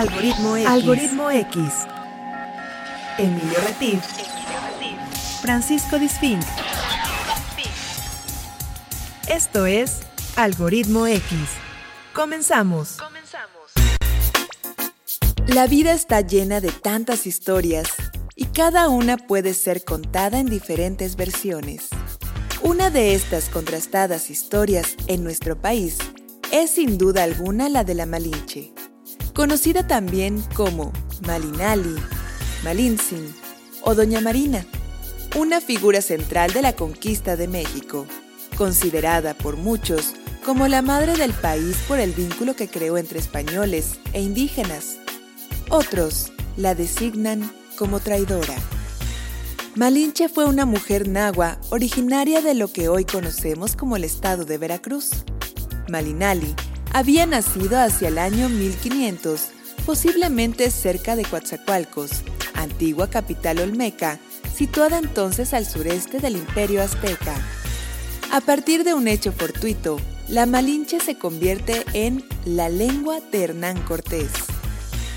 Algoritmo X. Algoritmo X. Emilio Retif. Francisco Disfink. Esto es Algoritmo X. Comenzamos. La vida está llena de tantas historias y cada una puede ser contada en diferentes versiones. Una de estas contrastadas historias en nuestro país es sin duda alguna la de la Malinche, conocida también como Malinali, Malintzin o Doña Marina, una figura central de la conquista de México, considerada por muchos como la madre del país por el vínculo que creó entre españoles e indígenas. Otros la designan como traidora. Malinche fue una mujer nahua originaria de lo que hoy conocemos como el estado de Veracruz. Malinali había nacido hacia el año 1500, posiblemente cerca de Coatzacoalcos, antigua capital olmeca, situada entonces al sureste del imperio azteca. A partir de un hecho fortuito, la Malinche se convierte en la lengua de Hernán Cortés.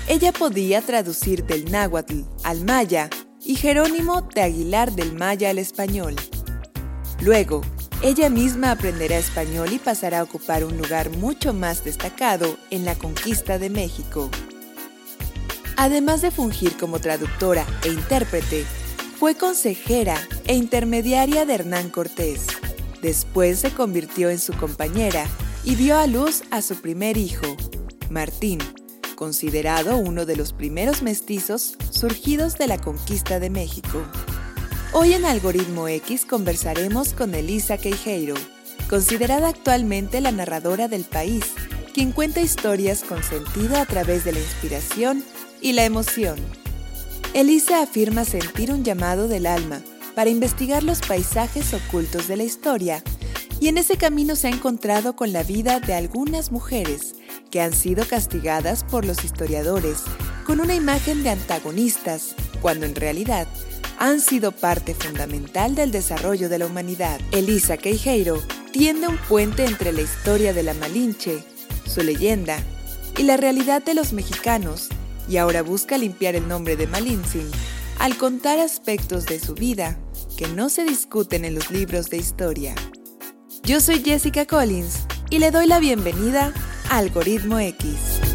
Ella podía traducir del náhuatl al maya y Jerónimo de Aguilar del maya al español. Luego, ella misma aprenderá español y pasará a ocupar un lugar mucho más destacado en la conquista de México. Además de fungir como traductora e intérprete, fue consejera e intermediaria de Hernán Cortés. Después se convirtió en su compañera y dio a luz a su primer hijo, Martín, considerado uno de los primeros mestizos surgidos de la conquista de México. Hoy en Algoritmo X conversaremos con Elisa Queijeiro, considerada actualmente la narradora del país, quien cuenta historias con sentido a través de la inspiración y la emoción. Elisa afirma sentir un llamado del alma para investigar los paisajes ocultos de la historia y en ese camino se ha encontrado con la vida de algunas mujeres que han sido castigadas por los historiadores con una imagen de antagonistas, cuando en realidad han sido parte fundamental del desarrollo de la humanidad. Elisa Queijeiro tiende un puente entre la historia de la Malinche, su leyenda, y la realidad de los mexicanos, y ahora busca limpiar el nombre de Malintzin al contar aspectos de su vida que no se discuten en los libros de historia. Yo soy Jessica Collins y le doy la bienvenida a Algoritmo X.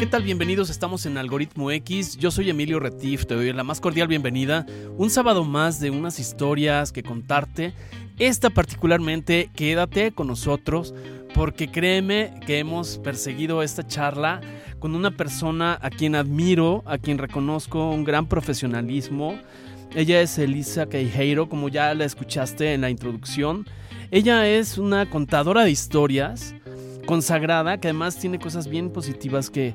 ¿Qué tal? Bienvenidos, estamos en Algoritmo X. Yo soy Emilio Retif, te doy la más cordial bienvenida. Un sábado más de unas historias que contarte. Esta particularmente, quédate con nosotros porque créeme que hemos perseguido esta charla con una persona a quien admiro, a quien reconozco un gran profesionalismo. Ella es Elisa Queijeiro, como ya la escuchaste en la introducción. Ella es una contadora de historias consagrada, que además tiene cosas bien positivas que,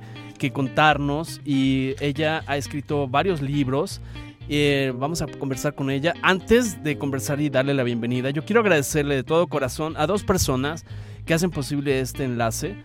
contarnos y ella ha escrito varios libros. Eh, vamos a conversar con ella. Antes de conversar y darle la bienvenida, yo quiero agradecerle de todo corazón a dos personas que hacen posible este enlace.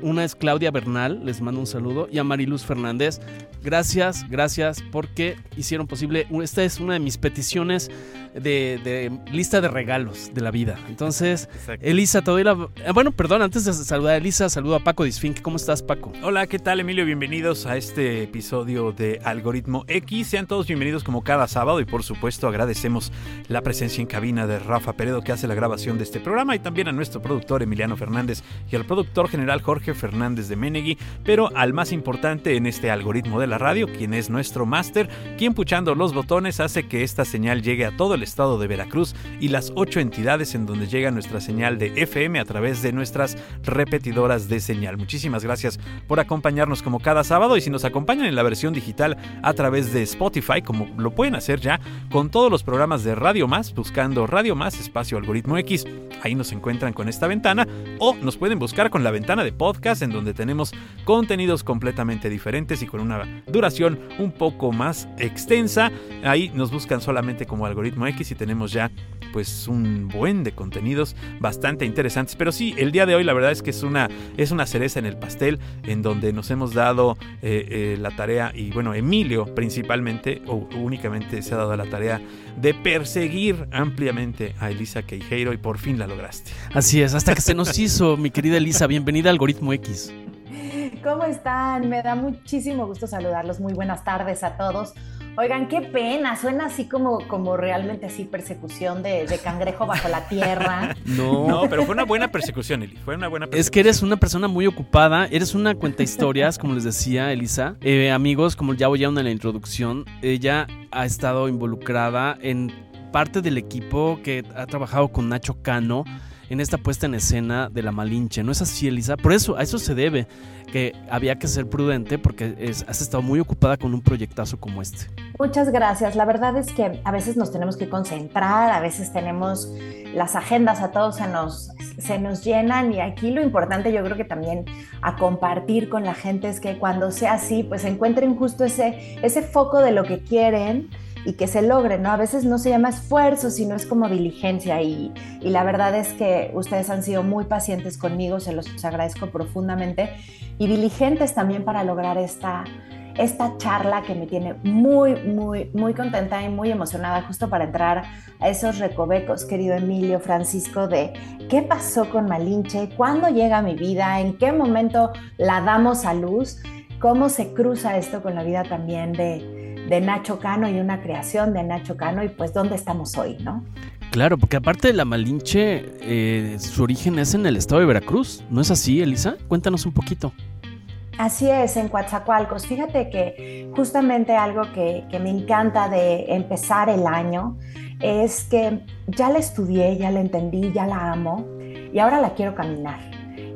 Una es Claudia Bernal, les mando un saludo, y a Mariluz Fernández. Gracias, gracias porque hicieron posible. Esta es una de mis peticiones de, lista de regalos de la vida. Entonces, Elisa, te doy la. Eh, bueno, perdón, antes de saludar a Elisa, saludo a Paco Disfink. ¿Cómo estás, Paco? Hola, ¿qué tal, Emilio? Bienvenidos a este episodio de Algoritmo X. Sean todos bienvenidos como cada sábado y, por supuesto, agradecemos la presencia en cabina de Rafa Peredo que hace la grabación de este programa y también a nuestro productor Fernández y al productor general Jorge Fernández de Menegui, pero al más importante en este algoritmo de la radio, quien es nuestro máster, quien puchando los botones hace que esta señal llegue a todo el estado de Veracruz y las ocho entidades en donde llega nuestra señal de FM a través de nuestras repetidoras de señal. Muchísimas gracias por acompañarnos como cada sábado y si nos acompañan en la versión digital a través de Spotify, como lo pueden hacer ya con todos los programas de Radio Más, buscando Radio Más, espacio algoritmo X, ahí nos encuentran con esta ventana o nos pueden buscar con la ventana de podcast en donde tenemos contenidos completamente diferentes y con una duración un poco más extensa. Ahí nos buscan solamente como algoritmo X y tenemos ya pues un buen de contenidos bastante interesantes. Pero sí, el día de hoy la verdad es que es una, es una cereza en el pastel en donde nos hemos dado eh, eh, la tarea y bueno, Emilio principalmente o únicamente se ha dado la tarea de perseguir ampliamente a Elisa Queijeiro y por fin la lograste. Así es, hasta que se nos hizo, mi querida Elisa. Bienvenida a Algoritmo X. ¿Cómo están? Me da muchísimo gusto saludarlos. Muy buenas tardes a todos. Oigan, qué pena, suena así como, como realmente así persecución de, cangrejo bajo la tierra. No. no, pero fue una buena persecución, Eli, fue una buena persecución. Es que eres una persona muy ocupada, eres una cuenta historias, como les decía Elisa. Eh, amigos, como ya oyeron en la introducción, ella ha estado involucrada en parte del equipo que ha trabajado con Nacho Cano en esta puesta en escena de la Malinche. ¿No es así, Elisa? Por eso, a eso se debe que había que ser prudente porque has estado muy ocupada con un proyectazo como este. Muchas gracias. La verdad es que a veces nos tenemos que concentrar, a veces tenemos las agendas a todos se nos, se nos llenan y aquí lo importante yo creo que también a compartir con la gente es que cuando sea así, pues encuentren justo ese, ese foco de lo que quieren y que se logre, ¿no? A veces no se llama esfuerzo, sino es como diligencia y, y la verdad es que ustedes han sido muy pacientes conmigo, se los agradezco profundamente y diligentes también para lograr esta, esta charla que me tiene muy, muy, muy contenta y muy emocionada justo para entrar a esos recovecos, querido Emilio Francisco, de qué pasó con Malinche, cuándo llega a mi vida, en qué momento la damos a luz, cómo se cruza esto con la vida también de, de Nacho Cano y una creación de Nacho Cano y pues dónde estamos hoy, ¿no? Claro, porque aparte de la Malinche, eh, su origen es en el estado de Veracruz, ¿no es así, Elisa? Cuéntanos un poquito. Así es, en Coatzacoalcos. Fíjate que justamente algo que, que, me encanta de empezar el año es que ya la estudié, ya la entendí, ya la amo y ahora la quiero caminar.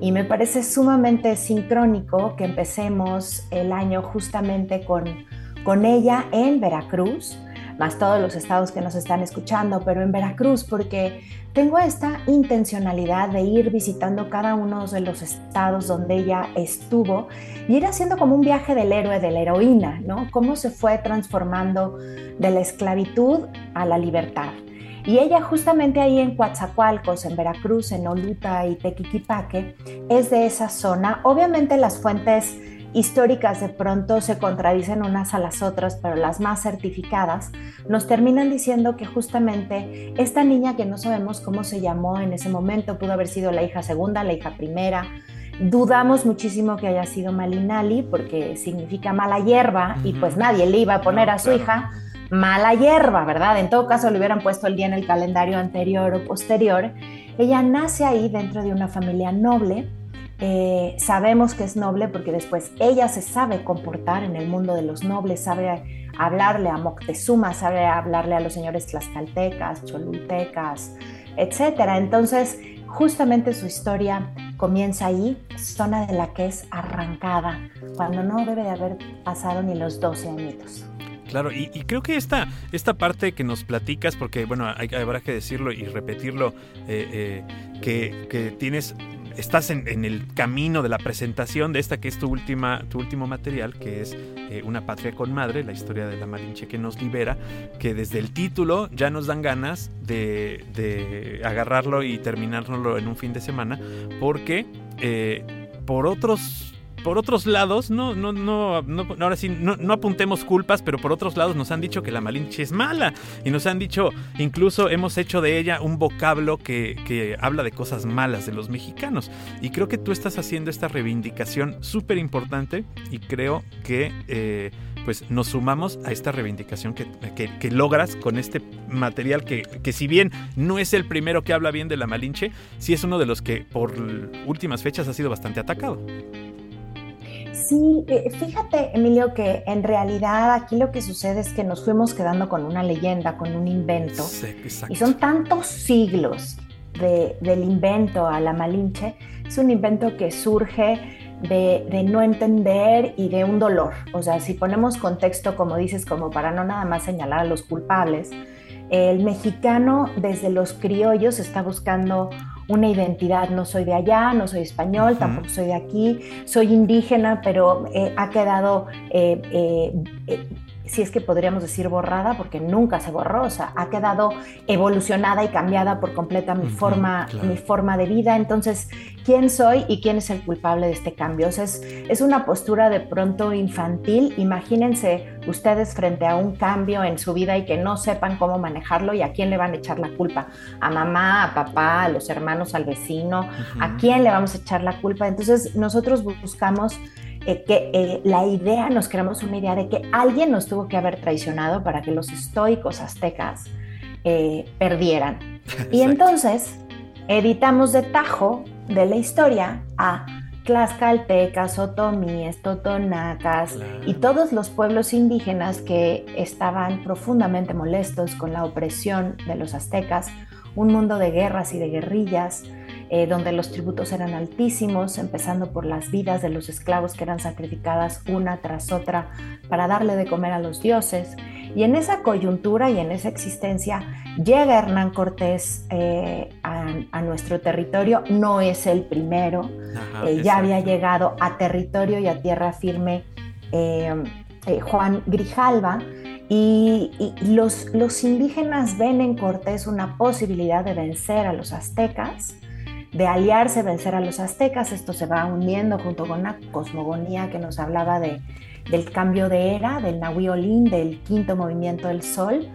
Y me parece sumamente sincrónico que empecemos el año justamente con con ella en Veracruz, más todos los estados que nos están escuchando, pero en Veracruz, porque tengo esta intencionalidad de ir visitando cada uno de los estados donde ella estuvo y ir haciendo como un viaje del héroe, de la heroína, ¿no? Cómo se fue transformando de la esclavitud a la libertad. Y ella justamente ahí en Coatzacoalcos, en Veracruz, en Oluta y Tequiquipaque, es de esa zona. Obviamente las fuentes históricas de pronto se contradicen unas a las otras, pero las más certificadas nos terminan diciendo que justamente esta niña que no sabemos cómo se llamó en ese momento, pudo haber sido la hija segunda, la hija primera, Dudamos muchísimo que haya sido Malinali porque significa mala hierba y pues nadie le iba a poner a su hija mala hierba, ¿verdad? En todo caso le hubieran puesto el día en el calendario anterior o posterior. Ella nace ahí dentro de una familia noble eh, sabemos que es noble porque después ella se sabe comportar en el mundo de los nobles, sabe hablarle a Moctezuma, sabe hablarle a los señores tlaxcaltecas, cholultecas, etc. Entonces, justamente su historia comienza ahí, zona de la que es arrancada, cuando no debe de haber pasado ni los 12 añitos. Claro, y, creo que esta, esta parte que nos platicas, porque bueno, hay, habrá que decirlo y repetirlo, eh, eh, que, que, tienes estás en, el camino de la presentación de esta que es tu, última, tu último material, que es eh, Una patria con madre, la historia de la Malinche que nos libera, que desde el título ya nos dan ganas de, de agarrarlo y terminarlo en un fin de semana, porque eh, por otros por otros lados, no, no, no, no ahora sí, no, no, apuntemos culpas, pero por otros lados nos han dicho que la Malinche es mala y nos han dicho, incluso hemos hecho de ella un vocablo que, que habla de cosas malas de los mexicanos. Y creo que tú estás haciendo esta reivindicación súper importante y creo que... Eh, pues nos sumamos a esta reivindicación que, que, logras con este material que, que, si bien no es el primero que habla bien de la Malinche, sí es uno de los que por últimas fechas ha sido bastante atacado. Sí, eh, fíjate, Emilio, que en realidad aquí lo que sucede es que nos fuimos quedando con una leyenda, con un invento. y son tantos siglos del invento a la Malinche. Es un invento que surge de, de, no entender y de un dolor. O sea, si ponemos contexto, como dices, como para no nada más señalar a los culpables, el mexicano desde los criollos está buscando una identidad. No soy de allá, no soy español, tampoco soy de aquí, soy indígena, pero eh, ha quedado... Eh, eh, si es que podríamos decir borrada, porque nunca se borró, o sea, ha quedado evolucionada y cambiada por completa mi, forma, mi forma de vida. Entonces, ¿quién soy y quién es el culpable de este cambio? O sea, es, es una postura de pronto infantil. Imagínense ustedes frente a un cambio en su vida y que no sepan cómo manejarlo y a quién le van a echar la culpa. A mamá, a papá, a los hermanos, al vecino, ¿a quién le vamos a echar la culpa? Entonces, nosotros buscamos eh, que eh, la idea, nos creamos una idea de que alguien nos tuvo que haber traicionado para que los estoicos aztecas eh, perdieran. Y entonces editamos de tajo de la historia a tlaxcaltecas, otomíes, totonacas y todos los pueblos indígenas que estaban profundamente molestos con la opresión de los aztecas, un mundo de guerras y de guerrillas, eh, donde los tributos eran altísimos, empezando por las vidas de los esclavos que eran sacrificadas una tras otra para darle de comer a los dioses. Y en esa coyuntura y en esa existencia llega Hernán Cortés eh, a, nuestro territorio, no es el primero, eh, ya había llegado a territorio y a tierra firme Juan Grijalva. Y, los, los, indígenas ven en Cortés una posibilidad de vencer a los aztecas de aliarse, vencer a los aztecas. Esto se va uniendo junto con una cosmogonía que nos hablaba de, del cambio de era, del Nahui del quinto movimiento del sol.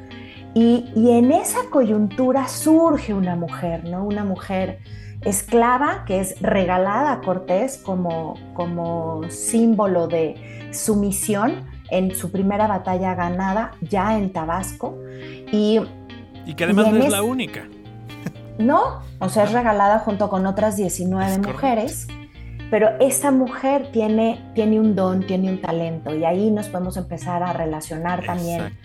Y, en esa coyuntura surge una mujer, ¿no? Una mujer esclava que es regalada a Cortés como, como símbolo de sumisión en su primera batalla ganada ya en Tabasco. Y, y que además no es la única. No, o sea, es regalada junto con otras 19 mujeres, pero esta mujer tiene, tiene un don, tiene un talento y ahí nos podemos empezar a relacionar también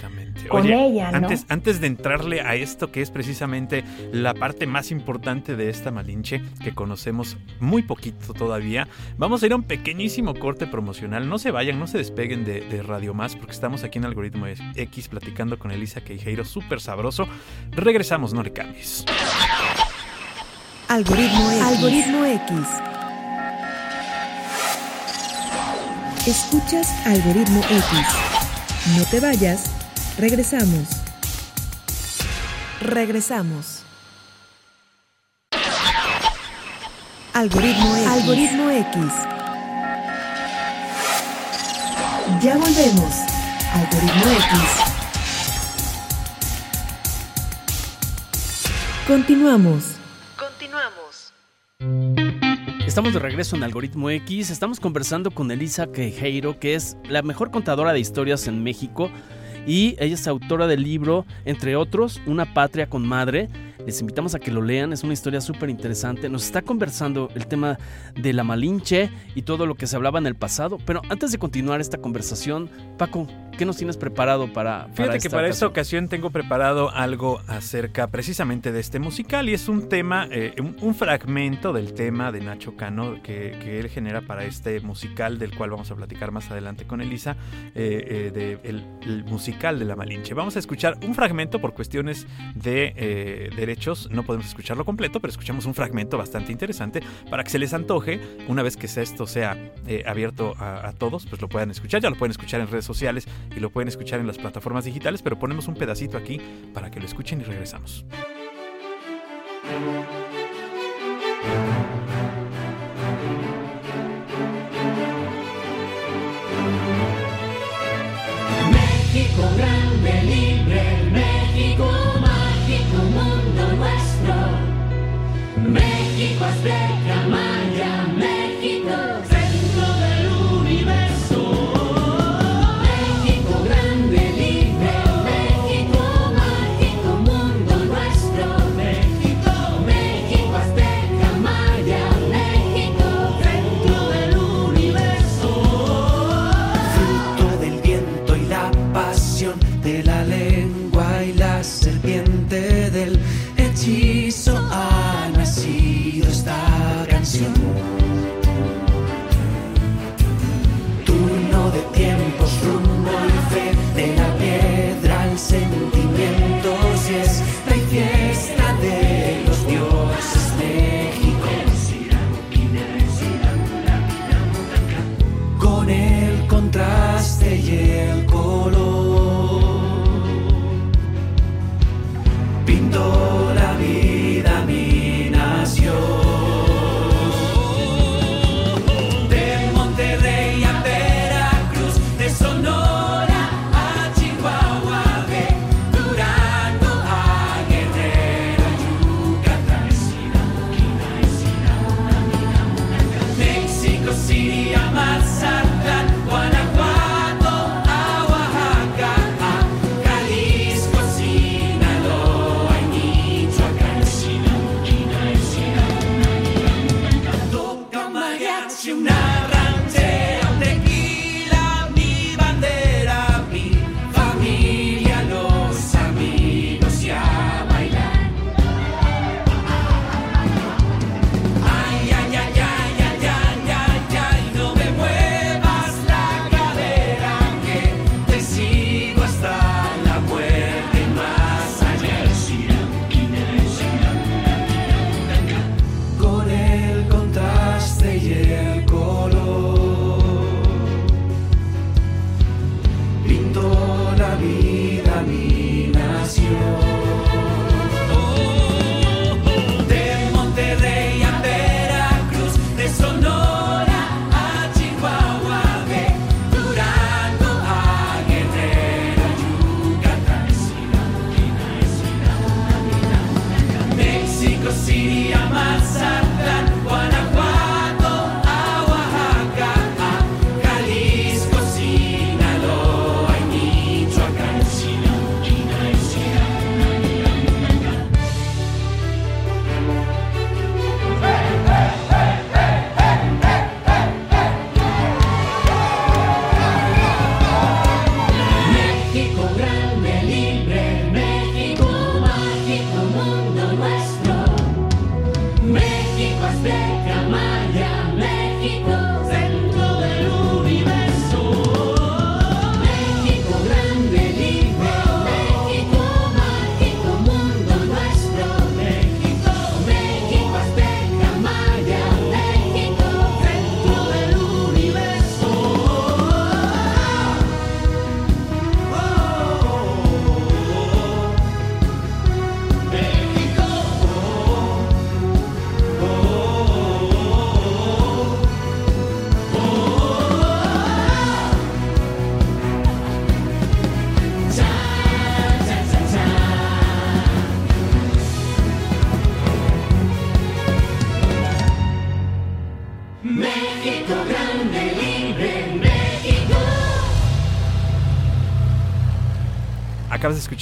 con ella. ¿no? Antes, antes de entrarle a esto que es precisamente la parte más importante de esta Malinche, que conocemos muy poquito todavía, vamos a ir a un pequeñísimo corte promocional. No se vayan, no se despeguen de, de Radio Más, porque estamos aquí en Algoritmo X platicando con Elisa Queijeiro, súper sabroso. Regresamos, no le cambies. Algoritmo X. Algoritmo X. Escuchas Algoritmo X. No te vayas. Regresamos. Regresamos. Algoritmo X. Algoritmo X. Ya volvemos. Algoritmo X. Continuamos. Estamos de regreso en Algoritmo X, estamos conversando con Elisa Quejeiro, que es la mejor contadora de historias en México y ella es autora del libro, entre otros, Una patria con madre. Les invitamos a que lo lean, es una historia súper interesante. Nos está conversando el tema de la Malinche y todo lo que se hablaba en el pasado. Pero antes de continuar esta conversación, Paco, ¿Qué nos tienes preparado para, para Fíjate que para esta ocasión tengo preparado algo acerca precisamente de este musical y es un tema, eh, un, fragmento del tema de Nacho Cano que, él genera para este musical del cual vamos a platicar más adelante con Elisa, eh, eh, de el, musical de La Malinche. Vamos a escuchar un fragmento por cuestiones de derechos, no podemos escucharlo completo, pero escuchamos un fragmento bastante interesante para que se les antoje, una vez que esto sea abierto a, a todos, pues lo puedan escuchar, ya lo pueden escuchar en redes sociales y lo pueden escuchar en las plataformas digitales, pero ponemos un pedacito aquí para que lo escuchen y regresamos. México grande, libre, México mágico, mundo nuestro. México azteca, maya,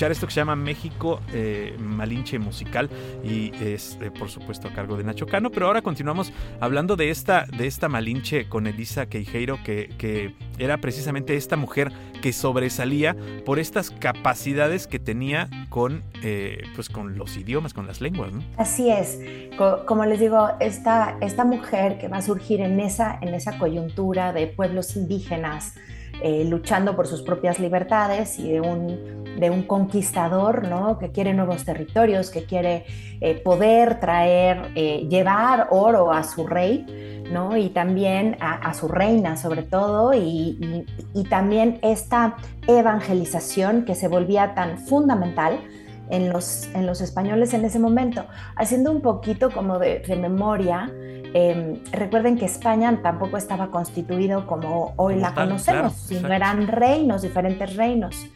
esto que se llama México eh, Malinche Musical y es eh, por supuesto a cargo de Nacho Cano, pero ahora continuamos hablando de esta, de esta Malinche con Elisa Queijeiro que, que era precisamente esta mujer que sobresalía por estas capacidades que tenía con, eh, pues con los idiomas, con las lenguas. Así es. Co- como les digo, esta, esta mujer que va a surgir en esa, en esa coyuntura de pueblos indígenas eh, luchando por sus propias libertades y de un, de un conquistador ¿no? que quiere nuevos territorios, que quiere eh, poder traer, eh, llevar oro a su rey. ¿no? Y también a, su reina sobre todo, y, y- y también esta evangelización que se volvía tan fundamental en los, en los españoles en ese momento. Haciendo un poquito como de, de memoria, eh, recuerden que España tampoco estaba constituido como hoy Como la tal, conocemos, claro, sino eran reinos, diferentes reinos.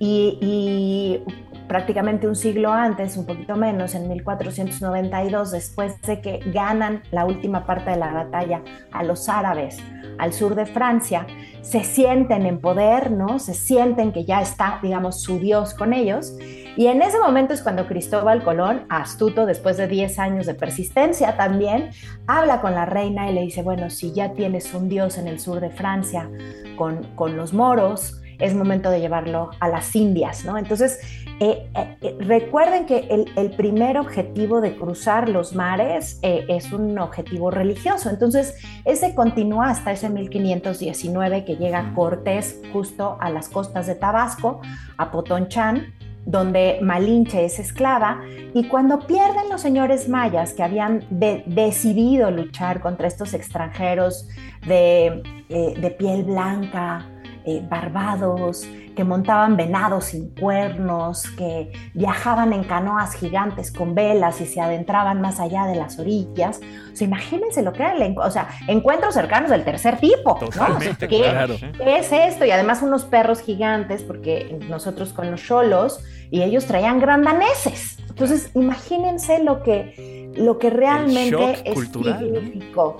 Y, y prácticamente un siglo antes, un poquito menos, en 1492, después de que ganan la última parte de la batalla a los árabes al sur de Francia, se sienten en poder, ¿no? Se sienten que ya está, digamos, su Dios con ellos. Y en ese momento es cuando Cristóbal Colón, astuto, después de 10 años de persistencia también, habla con la reina y le dice, bueno, si ya tienes un Dios en el sur de Francia con, con los moros, es momento de llevarlo a las Indias, ¿no? Entonces, eh, eh, recuerden que el, el, primer objetivo de cruzar los mares eh, es un objetivo religioso. Entonces, ese continúa hasta ese 1519 que llega Cortés justo a las costas de Tabasco, a Potonchán, donde Malinche es esclava, y cuando pierden los señores mayas que habían de, decidido luchar contra estos extranjeros de, eh, de piel blanca, eh, barbados, que montaban venados sin cuernos, que viajaban en canoas gigantes con velas y se adentraban más allá de las orillas. O sea, imagínense lo que era el o sea, encuentros cercanos del tercer tipo. Totalmente, ¿no? ¿Qué, claro. ¿Qué es esto? Y además unos perros gigantes, porque nosotros con los cholos y ellos traían grandaneses. Entonces, imagínense lo que, lo que realmente cultural, significó.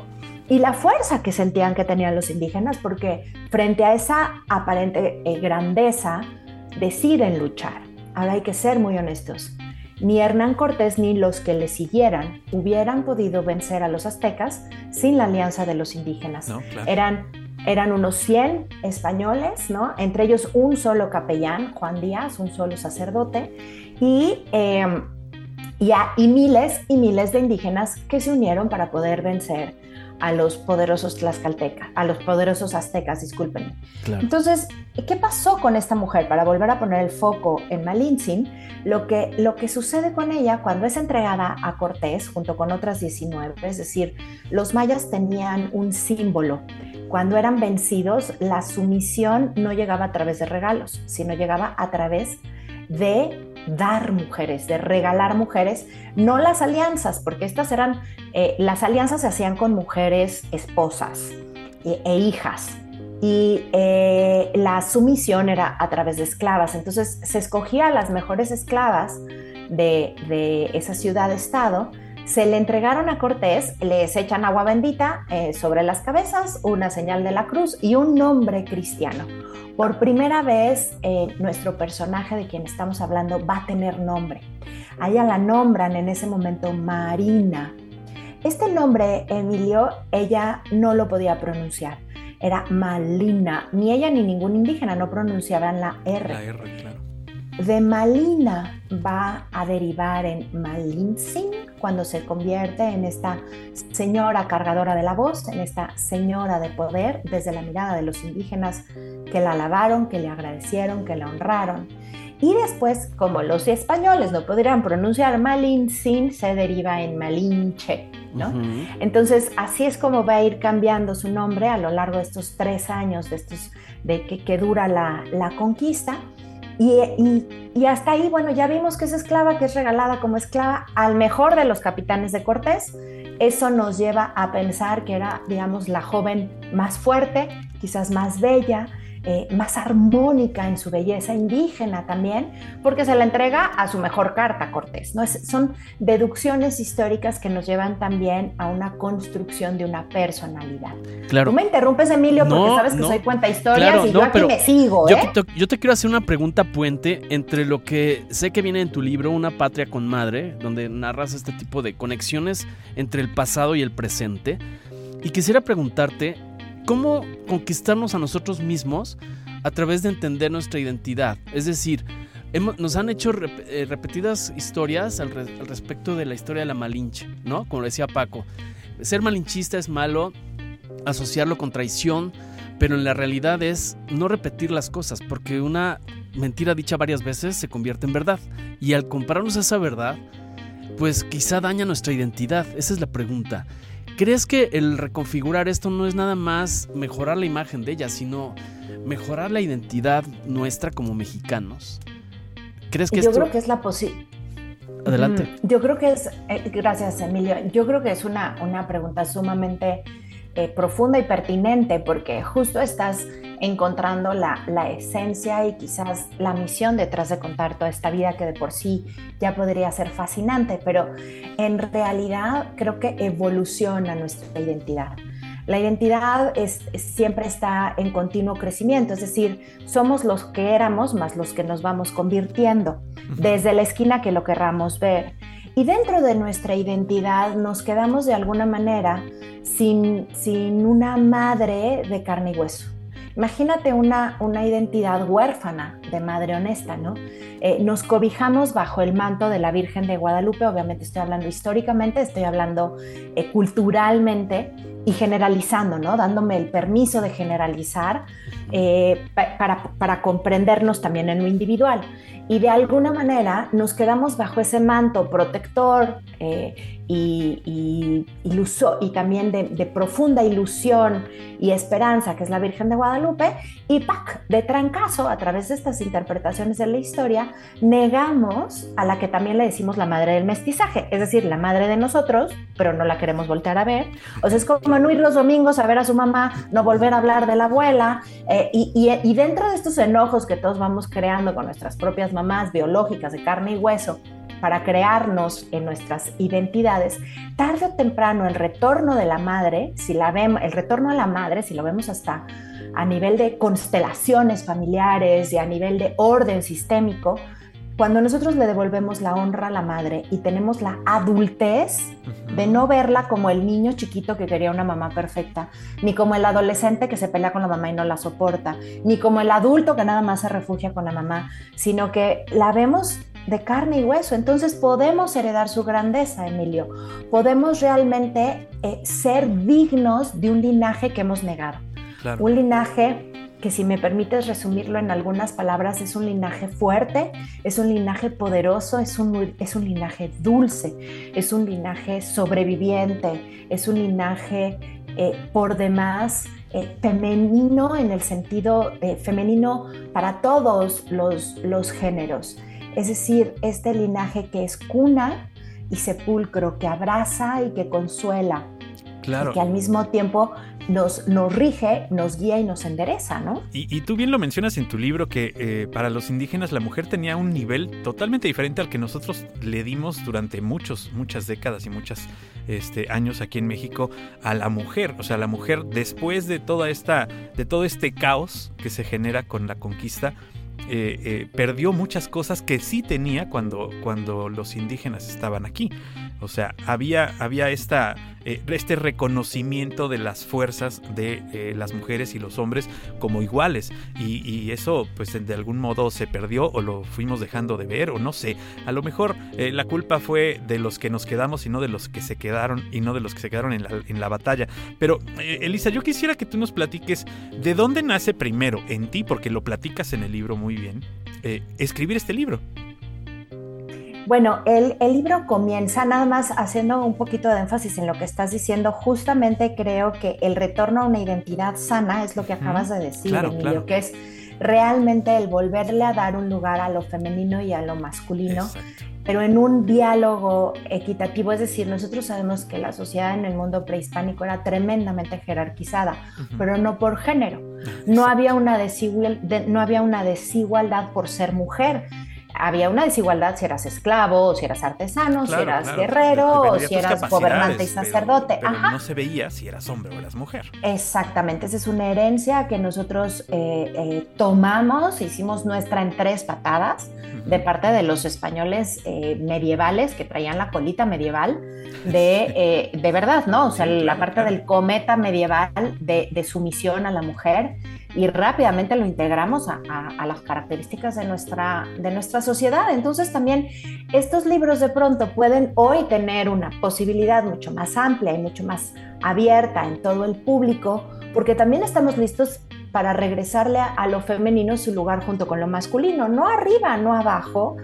Y la fuerza que sentían que tenían los indígenas, porque frente a esa aparente eh, grandeza, deciden luchar. Ahora hay que ser muy honestos. Ni Hernán Cortés ni los que le siguieran hubieran podido vencer a los aztecas sin la alianza de los indígenas. No, claro. Eran eran unos 100 españoles, ¿no? Entre ellos un solo capellán, Juan Díaz, un solo sacerdote, y, eh, y, a, y, miles y miles de indígenas que se unieron para poder vencer a los poderosos tlaxcaltecas, a los poderosos aztecas, disculpen. Claro. Entonces, ¿qué pasó con esta mujer? Para volver a poner el foco en Malintzin, lo que, lo que sucede con ella cuando es entregada a Cortés junto con otras 19, es decir, los mayas tenían un símbolo. Cuando eran vencidos, la sumisión no llegaba a través de regalos, sino llegaba a través de dar mujeres, de regalar mujeres, no las alianzas, porque estas eran, eh, las alianzas se hacían con mujeres esposas e, e hijas, y eh, la sumisión era a través de esclavas. Entonces se escogía a las mejores esclavas de, de esa ciudad-estado, se le entregaron a Cortés, les echan agua bendita eh, sobre las cabezas, una señal de la cruz y un nombre cristiano. Por primera vez, eh, nuestro personaje de quien estamos hablando va a tener nombre. A ella la nombran en ese momento Marina. Este nombre, Emilio, ella no lo podía pronunciar era Malina. Ni ella ni ningún indígena no pronunciaban la R. La R, claro. De Malina va a derivar en Malintzin cuando se convierte en esta señora cargadora de la voz, en esta señora de poder desde la mirada de los indígenas que la alabaron, que le agradecieron, que la honraron. Y después, como los españoles no podrían pronunciar Malintzin, se deriva en Malinche, ¿no? Entonces, así es como va a ir cambiando su nombre a lo largo de estos tres años de, estos, de que, que dura la, la conquista. Y, y- hasta ahí, bueno, ya vimos que es esclava, que es regalada como esclava al mejor de los capitanes de Cortés. Eso nos lleva a pensar que era, digamos, la joven más fuerte, quizás más bella, eh, más armónica en su belleza indígena también, porque se la entrega a su mejor carta, Cortés. ¿no? Es- son deducciones históricas que nos llevan también a una construcción de una personalidad. Claro. Tú me interrumpes, Emilio, porque sabes que no. soy cuenta historias Claro, y yo aquí me sigo, Yo, ¿eh? te, yo te quiero hacer una pregunta puente entre lo que sé que viene en tu libro, Una patria con madre, donde narras este tipo de conexiones entre el pasado y el presente. Y quisiera preguntarte, ¿cómo conquistarnos a nosotros mismos a través de entender nuestra identidad? Es decir, hemos- nos han hecho rep- eh, repetidas historias al, re- al respecto de la historia de la Malinche, ¿no? Como decía Paco, ser malinchista es malo, asociarlo con traición, pero en la realidad es no repetir las cosas, porque una mentira dicha varias veces se convierte en verdad. Y al compararnos a esa verdad, pues quizá daña nuestra identidad. Esa es la pregunta. ¿Crees que el reconfigurar esto no es nada más mejorar la imagen de ella, sino mejorar la identidad nuestra como mexicanos? ¿Crees que Yo esto... creo que es la posibilidad. Adelante. Mm, Yo creo que es, eh, gracias Emilio, yo creo que es una, una pregunta sumamente eh, profunda y pertinente porque justo estás encontrando la, la esencia y quizás la misión detrás de contar toda esta vida que de por sí ya podría ser fascinante, pero en realidad creo que evoluciona nuestra identidad. La identidad es, siempre está en continuo crecimiento, es decir, somos los que éramos más los que nos vamos convirtiendo desde la esquina que lo querramos ver. Y dentro de nuestra identidad nos quedamos de alguna manera sin, sin una madre de carne y hueso. Imagínate una, una identidad huérfana de madre honesta, ¿no? Eh, nos cobijamos bajo el manto de la Virgen de Guadalupe, obviamente estoy hablando históricamente, estoy hablando eh, culturalmente y generalizando, ¿no? Dándome el permiso de generalizar eh, pa- para, para comprendernos también en lo individual. Y de alguna manera nos quedamos bajo ese manto protector eh, y, y, iluso- y también de, de profunda ilusión y esperanza, que es la Virgen de Guadalupe, y ¡pac! de trancazo, a través de estas interpretaciones de la historia, negamos a la que también le decimos la madre del mestizaje, es decir, la madre de nosotros, pero no la queremos voltear a ver. O sea, es como no ir los domingos a ver a su mamá, no volver a hablar de la abuela, eh, y, y- dentro de estos enojos que todos vamos creando con nuestras propias mamás biológicas de carne y hueso, para crearnos en nuestras identidades, tarde o temprano el retorno de la madre, si la vemos, el retorno a la madre, si lo vemos hasta a nivel de constelaciones familiares y a nivel de orden sistémico, cuando nosotros le devolvemos la honra a la madre y tenemos la adultez de no verla como el niño chiquito que quería una mamá perfecta, ni como el adolescente que se pelea con la mamá y no la soporta, ni como el adulto que nada más se refugia con la mamá, sino que la vemos de carne y hueso. Entonces podemos heredar su grandeza, Emilio. Podemos realmente eh, ser dignos de un linaje que hemos negado. Claro. Un linaje que si me permites resumirlo en algunas palabras, es un linaje fuerte, es un linaje poderoso, es un, es un linaje dulce, es un linaje sobreviviente, es un linaje eh, por demás eh, femenino en el sentido eh, femenino para todos los, los géneros. Es decir, este linaje que es cuna y sepulcro, que abraza y que consuela, Claro. y que al mismo tiempo nos, nos rige, nos guía y nos endereza, ¿no? Y, tú bien lo mencionas en tu libro que eh, para los indígenas la mujer tenía un nivel totalmente diferente al que nosotros le dimos durante muchos, muchas décadas y muchos este, años aquí en México a la mujer. O sea, la mujer después de toda esta, de todo este caos que se genera con la conquista, eh, eh, perdió muchas cosas que sí tenía cuando, cuando los indígenas estaban aquí. O sea, había, había esta, eh, este reconocimiento de las fuerzas de las mujeres y los hombres como iguales. Y, eso, pues, de algún modo se perdió o lo fuimos dejando de ver, o no sé. A lo mejor la culpa fue de los que nos quedamos y no de los que se quedaron y no de los que se quedaron en la, en la batalla. Pero, Elisa, yo quisiera que tú nos platiques de dónde nace primero en ti, porque lo platicas en el libro muy bien, eh, escribir este libro. Bueno, el, el libro comienza nada más haciendo un poquito de énfasis en lo que estás diciendo. Justamente creo que el retorno a una identidad sana es lo que acabas de decir, Claro, Emilio, claro. que es realmente el volverle a dar un lugar a lo femenino y a lo masculino, Exacto. Pero en un diálogo equitativo. Es decir, nosotros sabemos que la sociedad en el mundo prehispánico era tremendamente jerarquizada, pero no por género. No había, una desigual- de- no había una desigualdad por ser mujer. Había una desigualdad si eras esclavo, si eras artesano, si Claro, eras claro. guerrero, o si eras gobernante y pero- sacerdote. Pero, Ajá. no se veía si eras hombre o eras mujer. Exactamente, esa es una herencia que nosotros eh, eh, tomamos, hicimos nuestra en tres patadas Ujú. de parte de los españoles eh, medievales que traían la colita medieval de, eh, de verdad, ¿no? O sea, Sí, la claro, parte del cometa medieval de, de sumisión a la mujer y rápidamente lo integramos a, a- a las características de nuestra, de nuestra sociedad. Entonces también estos libros de pronto pueden hoy tener una posibilidad mucho más amplia y mucho más abierta en todo el público, porque también estamos listos para regresarle a, a lo femenino su lugar junto con lo masculino, no arriba, no abajo,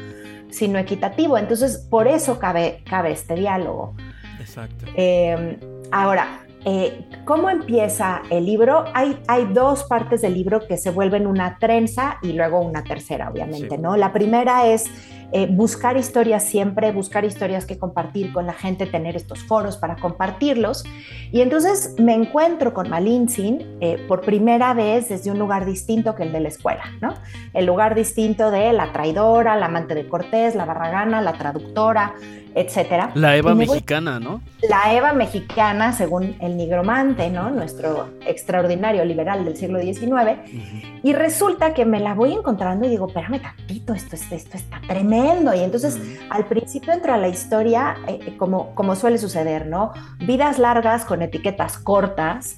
sino equitativo. Entonces, por eso cabe, cabe este diálogo. Exacto. Eh, ahora, eh, ¿cómo empieza el libro? Hay, hay dos partes del libro que se vuelven una trenza y luego una tercera, obviamente, Sí. ¿no? La primera es eh, buscar historias siempre, buscar historias que compartir con la gente, tener estos foros para compartirlos. Y entonces me encuentro con Malintzin eh, por primera vez desde un lugar distinto que el de la escuela, ¿no? El lugar distinto de la traidora, la amante de Cortés, la barragana, la traductora, etcétera. La Eva voy- mexicana, ¿no? la Eva mexicana, según el nigromante, ¿no? nuestro extraordinario liberal del siglo XIX, y resulta que me la voy encontrando y digo, espérame tantito, esto, es- esto está tremendo. Y entonces al principio entra la historia, eh, eh, como, como suele suceder, ¿no? Vidas largas con etiquetas cortas.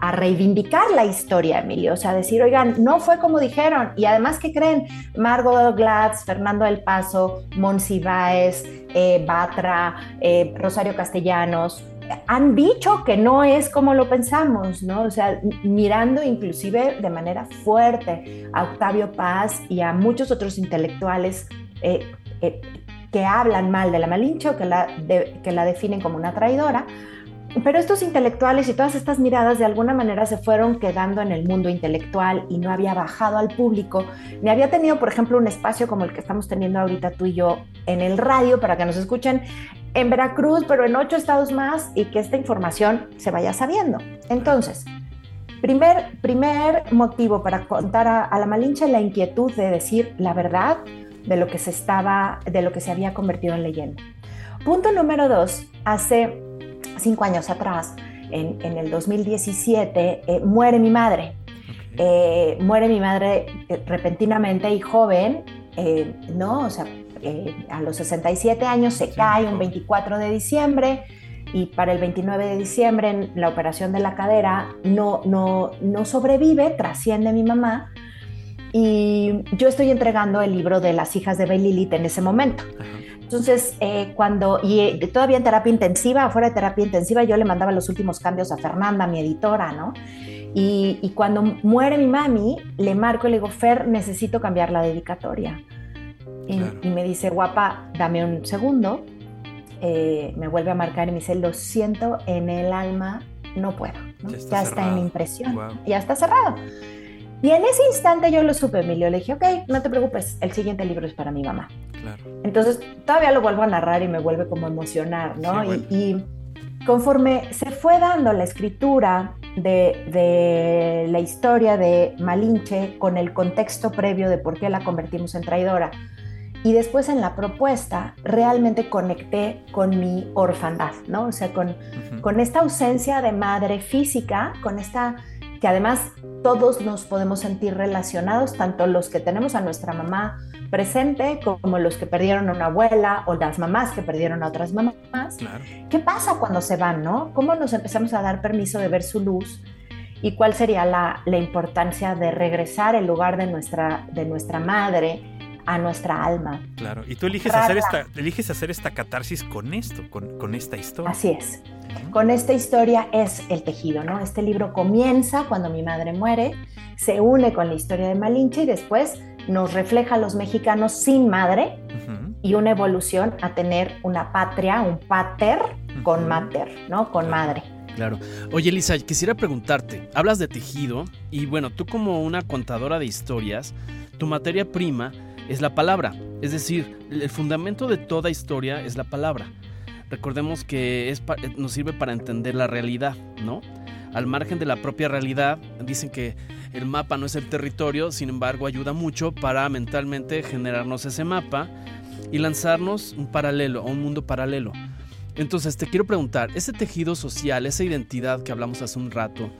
A, reivindicar la historia, Emilio, o sea, decir, oigan, no fue como dijeron, y además, ¿qué creen? Margot Glatz, Fernando del Paso, Monsiváis, eh, Batra, eh, Rosario Castellanos, han dicho que no es como lo pensamos, ¿no? O sea, mirando inclusive de manera fuerte a Octavio Paz y a muchos otros intelectuales eh, que hablan mal de la Malinche o que la, que la definen como una traidora. Pero estos intelectuales y todas estas miradas de alguna manera se fueron quedando en el mundo intelectual y no había bajado al público, ni había tenido, por ejemplo, un espacio como el que estamos teniendo ahorita tú y yo en el radio para que nos escuchen en Veracruz, pero en ocho estados más y que esta información se vaya sabiendo. Entonces, primer, primer motivo para contar a, a la Malinche la inquietud de decir la verdad de lo que se estaba, de lo que se había convertido en leyenda. Punto número dos, hace cinco años atrás, en, en el 2017, eh, muere mi madre. Eh, muere mi madre eh, repentinamente y joven, eh, ¿no? O sea, a los 67 años se Sí, cae un joven. 24 de diciembre y para el 29 de diciembre en la operación de la cadera no, no, no sobrevive, trasciende mi mamá y yo estoy entregando el libro de las hijas de Bey Lilith en ese momento. Ajá. Entonces, eh, cuando, y eh, todavía en terapia intensiva, fuera de terapia intensiva, yo le mandaba los últimos cambios a Fernanda, mi editora, ¿no? Y, y cuando muere mi mami, le marco y le digo, Fer, necesito cambiar la dedicatoria. Y, Claro. y me dice, guapa, dame un segundo. Eh, me vuelve a marcar y me dice, lo siento, en el alma no puedo. ¿no? Ya Ya está está, cerrado. en impresión, Guau. ya está cerrado. Y en ese instante yo lo supe, Emilio. Le dije, ok, no te preocupes, el siguiente libro es para mi mamá. Claro. Entonces todavía lo vuelvo a narrar y me vuelve como a emocionar, ¿no? Sí, bueno. y, y conforme se fue dando la escritura de, de la historia de Malinche con el contexto previo de por qué la convertimos en traidora y después en la propuesta, realmente conecté con mi orfandad, ¿no? O sea, con, Ujú. con esta ausencia de madre física, con esta que además todos nos podemos sentir relacionados, tanto los que tenemos a nuestra mamá presente como los que perdieron a una abuela o las mamás que perdieron a otras mamás. Claro. ¿Qué pasa cuando se van, no? ¿Cómo nos empezamos a dar permiso de ver su luz? ¿Y cuál sería la, la importancia de regresar el lugar de nuestra, de nuestra madre a nuestra alma? Claro. Y tú eliges hacer esta, eliges hacer esta catarsis con esto, con, con esta historia. Así es. Con esta historia es el tejido, ¿no? Este libro comienza cuando mi madre muere, se une con la historia de Malinche y después nos refleja a los mexicanos sin madre y una evolución a tener una patria, un pater con mater, ¿no? Con madre. Claro. Oye, Elisa, quisiera preguntarte, hablas de tejido y bueno, tú como una contadora de historias, tu materia prima es la palabra, es decir, el fundamento de toda historia es la palabra. Recordemos que es pa- nos sirve para entender la realidad, ¿no? Al margen de la propia realidad, dicen que el mapa no es el territorio, sin embargo ayuda mucho para mentalmente generarnos ese mapa y lanzarnos un paralelo, a un mundo paralelo. Entonces te quiero preguntar, ese tejido social, esa identidad que hablamos hace un rato,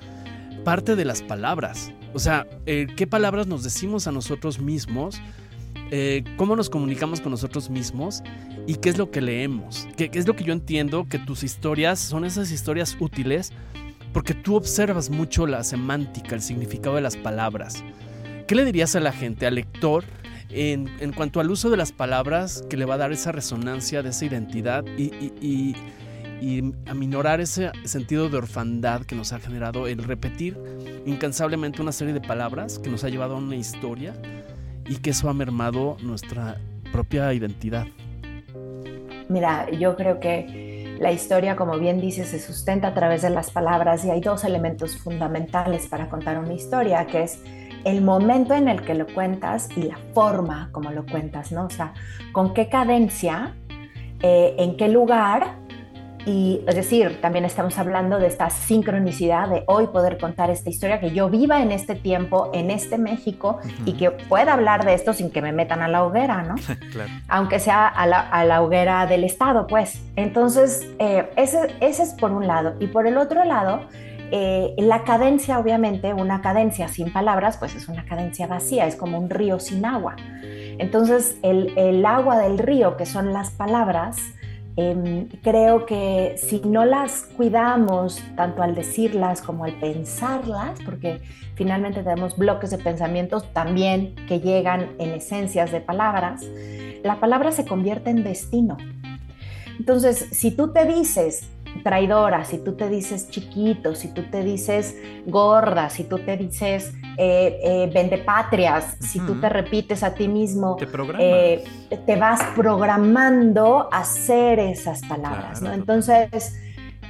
parte de las palabras. O sea, eh, ¿qué palabras nos decimos a nosotros mismos? Eh, ¿Cómo nos comunicamos con nosotros mismos? ¿Y qué es lo que leemos? ¿Qué, es lo que yo entiendo? Que tus historias son esas historias útiles porque tú observas mucho la semántica, el significado de las palabras. ¿Qué le dirías a la gente, al lector, en, en cuanto al uso de las palabras que le va a dar esa resonancia de esa identidad y, y- y- y aminorar ese sentido de orfandad que nos ha generado el repetir incansablemente una serie de palabras que nos ha llevado a una historia y que eso ha mermado nuestra propia identidad? Mira, yo creo que la historia, como bien dice, se sustenta a través de las palabras y hay dos elementos fundamentales para contar una historia, que es el momento en el que lo cuentas y la forma como lo cuentas, ¿no? O sea, con qué cadencia, eh, en qué lugar y es decir, también estamos hablando de esta sincronicidad de hoy poder contar esta historia, que yo viva en este tiempo, en este México y Ujú. que pueda hablar de esto sin que me metan a la hoguera, ¿no? claro. aunque sea a la, a la hoguera del Estado, pues. Entonces, eh, ese, ese es por un lado. Y por el otro lado, eh, la cadencia, obviamente, una cadencia sin palabras, pues es una cadencia vacía, es como un río sin agua. Entonces, el, el agua del río, que son las palabras, em, creo que si no las cuidamos tanto al decirlas como al pensarlas, porque finalmente tenemos bloques de pensamientos también que llegan en esencias de palabras, la palabra se convierte en destino. Entonces, si tú te dices traidora, si tú te dices chiquito, si tú te dices gorda, si tú te dices eh, eh, vendepatrias, si tú te repites a ti mismo, Te eh, te vas programando a hacer esas palabras, Claro, ¿no? Entonces,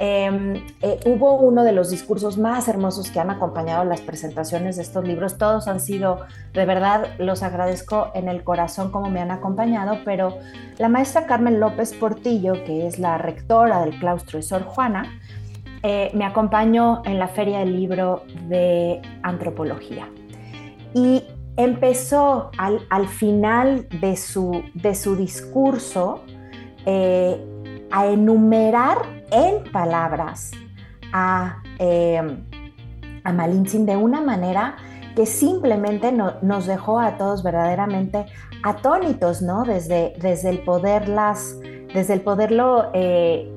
eh, eh, hubo uno de los discursos más hermosos que han acompañado las presentaciones de estos libros. Todos han sido, de verdad, los agradezco en el corazón como me han acompañado, pero la maestra Carmen López Portillo, que es la rectora del claustro de Sor Juana, eh, me acompañó en la Feria del Libro de Antropología. Y empezó al, al final de su, de su discurso eh, a enumerar en palabras a, eh, a de una manera que simplemente no- nos dejó a todos verdaderamente atónitos, ¿no? Desde, desde el poderlas, desde el poderlo eh,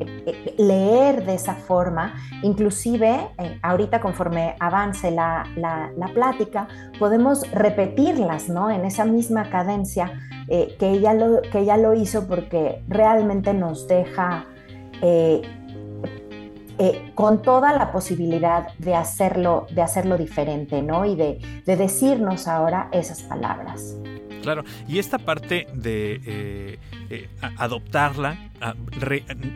leer de esa forma, inclusive eh, ahorita conforme avance la, la- plática, podemos repetirlas, ¿no? En esa misma cadencia eh, que, ella lo, que ella lo hizo porque realmente nos deja con toda la posibilidad de hacerlo, de hacerlo diferente, ¿no? Y de, de decirnos ahora esas palabras. Claro, y esta parte de eh, adoptarla,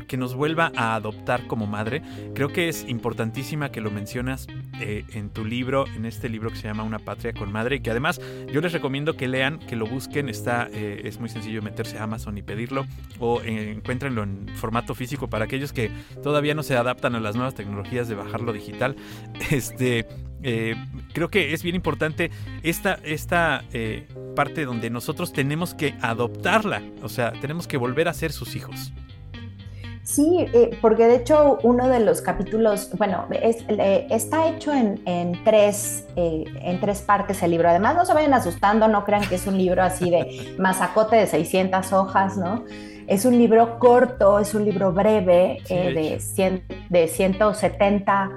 que nos vuelva a adoptar como madre, creo que es importantísima que lo mencionas eh, en tu libro, en este libro que se llama Una Patria con Madre, y que además yo les recomiendo que lean, que lo busquen, está, eh, es muy sencillo meterse a Amazon y pedirlo, o encuéntrenlo en formato físico para aquellos que todavía no se adaptan a las nuevas tecnologías de bajarlo digital. Este, eh, creo que es bien importante esta, esta eh, parte donde nosotros tenemos que adoptarla, o sea, tenemos que volver a ser sus hijos. Sí, eh, porque de hecho uno de los capítulos, bueno, es- eh, está hecho en, en tres, eh, en tres partes el libro. Además, no se vayan asustando, no crean que es un libro así de masacote de 600 hojas, ¿no? Es un libro corto, es un libro breve, Sí, de de, hecho. 100 de 170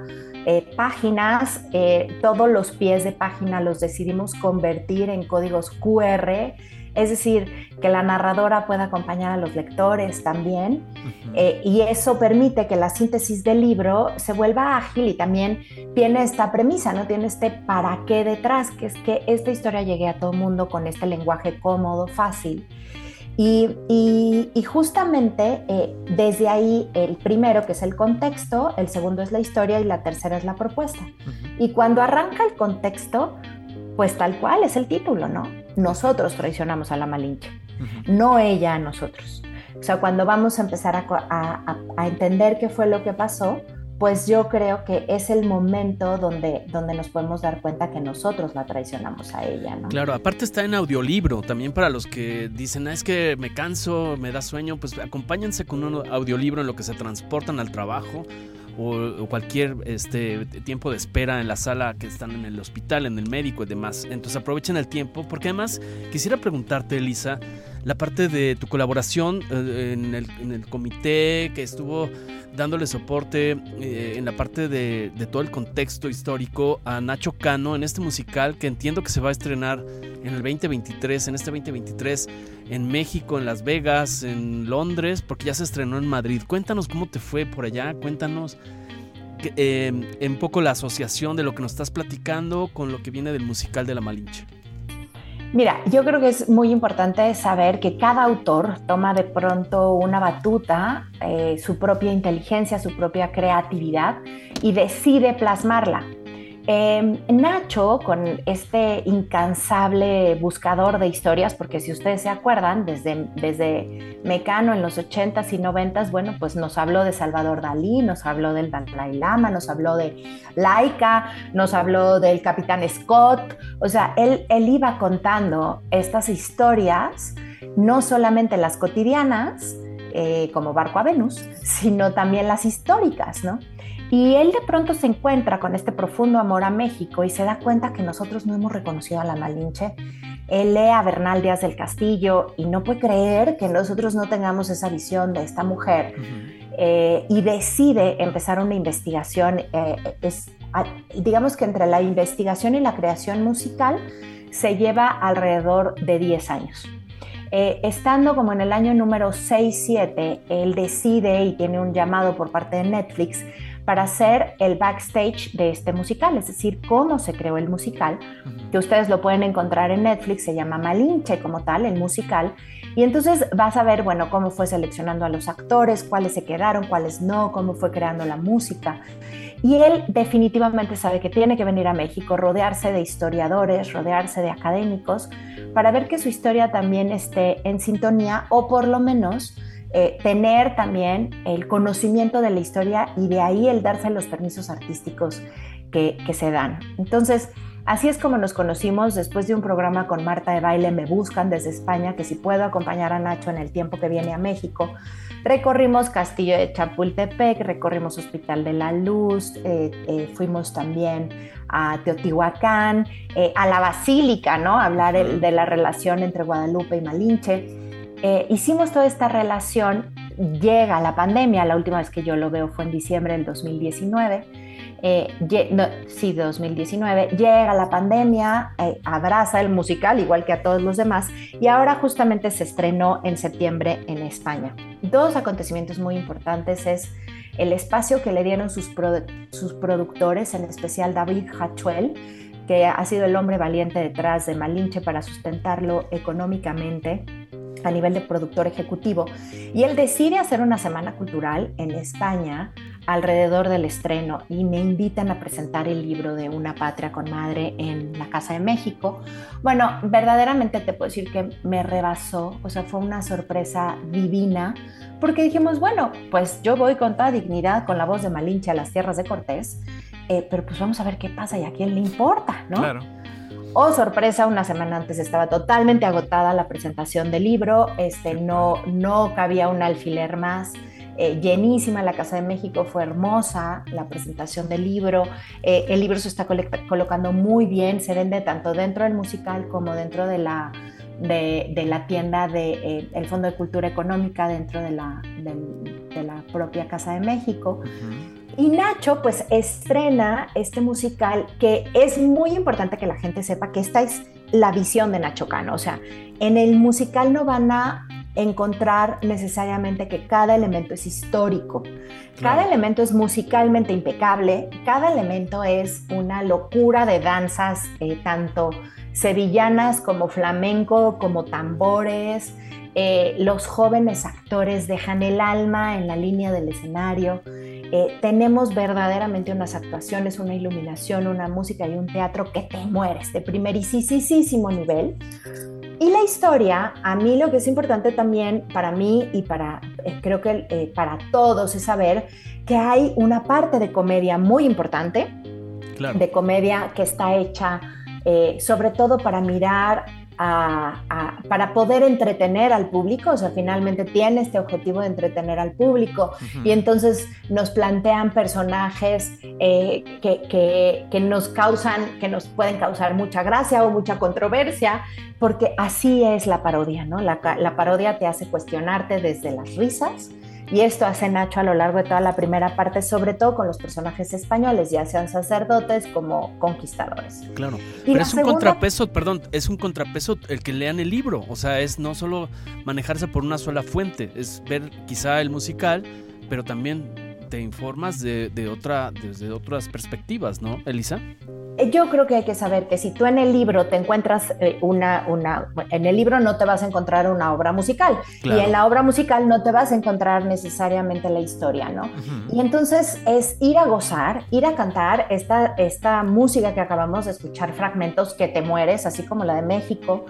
eh, páginas. Eh, todos los pies de página los decidimos convertir en códigos QR, es decir, que la narradora pueda acompañar a los lectores también. Eh, y eso permite que la síntesis del libro se vuelva ágil y también tiene esta premisa, ¿no? Tiene este para qué detrás, que es que esta historia llegue a todo el mundo con este lenguaje cómodo, fácil. Y, y- y justamente eh, desde ahí, el primero que es el contexto, el segundo es la historia y la tercera es la propuesta. Y cuando arranca el contexto, pues tal cual es el título, ¿no? Nosotros traicionamos a la Malinche no ella a nosotros. O sea, cuando vamos a empezar a- a entender qué fue lo que pasó, pues yo creo que es el momento donde, donde nos podemos dar cuenta que nosotros la traicionamos a ella, ¿no? Claro, aparte está en audiolibro, también para los que dicen, "Ah, es que me canso, me da sueño, pues acompáñense con un audiolibro en lo que se transportan al trabajo o, cualquier este, tiempo de espera en la sala que están en el hospital, en el médico y demás. Entonces aprovechen el tiempo, porque además quisiera preguntarte, Elisa, la parte de tu colaboración eh, en, el, comité que estuvo dándole soporte eh, en la parte de, todo el contexto histórico a Nacho Cano en este musical que entiendo que se va a estrenar en el 2023, en este 2023, en México, en Las Vegas, en Londres, porque ya se estrenó en Madrid. Cuéntanos cómo te fue por allá, cuéntanos que, eh, un poco la asociación de lo que nos estás platicando con lo que viene del musical de La Malinche. Mira, yo creo que es muy importante saber que cada autor toma de pronto una batuta, eh, su propia inteligencia, su propia creatividad y decide plasmarla. Eh, Nacho, con este incansable buscador de historias, porque si ustedes se acuerdan, desde, desde Mecano en los 80s y 90s, bueno, pues nos habló de Salvador Dalí, nos habló del Dalai Lama, nos habló de Laika, nos habló del Capitán Scott, o sea, él, él iba contando estas historias, no solamente las cotidianas, eh, como Barco a Venus, sino también las históricas, ¿no? Y él de pronto se encuentra con este profundo amor a México y se da cuenta que nosotros no hemos reconocido a la Malinche. Él lee a Bernal Díaz del Castillo y no puede creer que nosotros no tengamos esa visión de esta mujer eh, y decide empezar una investigación. eh, es, digamos que entre la investigación y la creación musical se lleva alrededor de 10 años. Eh, estando como en el año número 6-7, él decide y tiene un llamado por parte de Netflix para hacer el backstage de este musical, es decir, cómo se creó el musical, que ustedes lo pueden encontrar en Netflix, se llama Malinche como tal, el musical, y entonces vas a ver, bueno, cómo fue seleccionando a los actores, cuáles se quedaron, cuáles no, cómo fue creando la música. Y él definitivamente sabe que tiene que venir a México, rodearse de historiadores, rodearse de académicos, para ver que su historia también esté en sintonía o por lo menos eh, tener también el conocimiento de la historia y de ahí el darse los permisos artísticos que, que se dan. Entonces, así es como nos conocimos después de un programa con Marta de Baile, me buscan desde España, que si puedo acompañar a Nacho en el tiempo que viene a México. Recorrimos Castillo de Chapultepec, recorrimos Hospital de la Luz, eh, eh, fuimos también a Teotihuacán, eh, a la Basílica, ¿no? Hablar el- de la relación entre Guadalupe y Malinche. Eh, hicimos toda esta relación, llega la pandemia, la última vez que yo lo veo fue en diciembre del 2019. Eh, no, sí, 2019, llega la pandemia, eh, abraza el musical igual que a todos los demás y ahora justamente se estrenó en septiembre en España. Dos acontecimientos muy importantes es el espacio que le dieron sus, produ- sus productores, en especial David Hachuel, que ha sido el hombre valiente detrás de Malinche para sustentarlo económicamente a nivel de productor ejecutivo. Y él decide hacer una semana cultural en España alrededor del estreno y me invitan a presentar el libro de Una Patria con Madre en la Casa de México. Bueno, verdaderamente te puedo decir que me rebasó, o sea, fue una sorpresa divina, porque dijimos, bueno, pues yo voy con toda dignidad, con la voz de Malinche a las tierras de Cortés, eh, pero pues vamos a ver qué pasa y a quién le importa, ¿no? Claro. Oh, sorpresa, una semana antes estaba totalmente agotada la presentación del libro, este, no, no cabía un alfiler más. eh, llenísima la Casa de México, fue hermosa la presentación del libro, eh, el libro se está colocando muy bien, se vende tanto dentro del musical como dentro de la, de, de la tienda del el Fondo de Cultura Económica dentro de la, de la propia Casa de México. Y Nacho pues estrena este musical que es muy importante que la gente sepa que esta es la visión de Nacho Cano. O sea, en el musical no van a encontrar necesariamente que cada elemento es histórico. Cada elemento es musicalmente impecable, cada elemento es una locura de danzas, eh, tanto sevillanas como flamenco, como tambores. Eh, los jóvenes actores dejan el alma en la línea del escenario. Eh, tenemos verdaderamente unas actuaciones, una iluminación, una música y un teatro que te mueres de primerísimo nivel. Y la historia, a mí lo que es importante también para mí y para, eh, creo que eh, para todos es saber que hay una parte de comedia muy importante, Claro. de comedia que está hecha eh, sobre todo para mirar, a- a- para poder entretener al público, o sea, finalmente tiene este objetivo de entretener al público y entonces nos plantean personajes eh, que, que- que nos causan, que nos pueden causar mucha gracia o mucha controversia, porque así es la parodia, ¿no? La, la parodia te hace cuestionarte desde las risas. Y esto hace Nacho a lo largo de toda la primera parte, sobre todo con los personajes españoles, ya sean sacerdotes como conquistadores. Claro. Y Pero es un contrapeso, perdón, es un contrapeso el que lean el libro. O sea, es no solo manejarse por una sola fuente, es ver quizá el musical, pero también te informas de, de otra, desde otras perspectivas, ¿no, Elisa? Eh, Yo creo que hay que saber que si tú en el libro te encuentras eh, una, una, en el libro no te vas a encontrar una obra musical Claro. y en la obra musical no te vas a encontrar necesariamente la historia, ¿no? Y entonces es ir a gozar, ir a cantar esta, esta música que acabamos de escuchar, fragmentos que te mueres, así como la de México.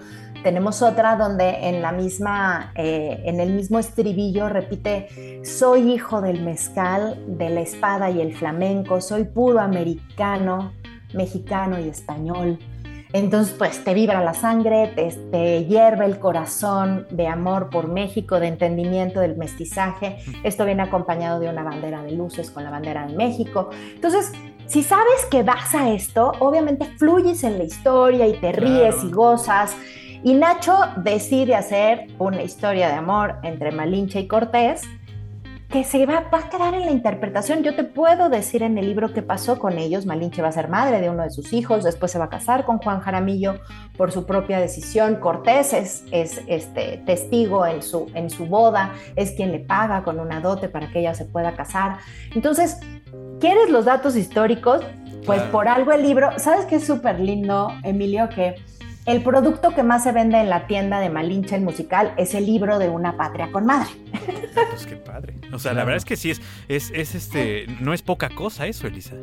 Tenemos otra donde en la misma, eh, en el mismo estribillo repite, soy hijo del mezcal, de la espada y el flamenco, soy puro americano, mexicano y español. Entonces, pues te vibra la sangre, te, te hierve el corazón de amor por México, de entendimiento del mestizaje. Esto viene acompañado de una bandera de luces con la bandera de México. Entonces, si sabes que vas a esto, obviamente fluyes en la historia y te ríes Claro. y gozas. Y Nacho decide hacer una historia de amor entre Malinche y Cortés que se va, va a quedar en la interpretación. Yo te puedo decir en el libro qué pasó con ellos. Malinche va a ser madre de uno de sus hijos, después se va a casar con Juan Jaramillo por su propia decisión. Cortés es, es, este, testigo en su, en su boda, es quien le paga con una dote para que ella se pueda casar. Entonces, ¿quieres los datos históricos? Pues por algo el libro, ¿sabes qué es súper lindo, Emilio? Que el producto que más se vende en la tienda de Malinche el musical es el libro de una patria con madre. Pues qué padre. O sea, la verdad es que sí es, es, es este, no es poca cosa eso, Elisa.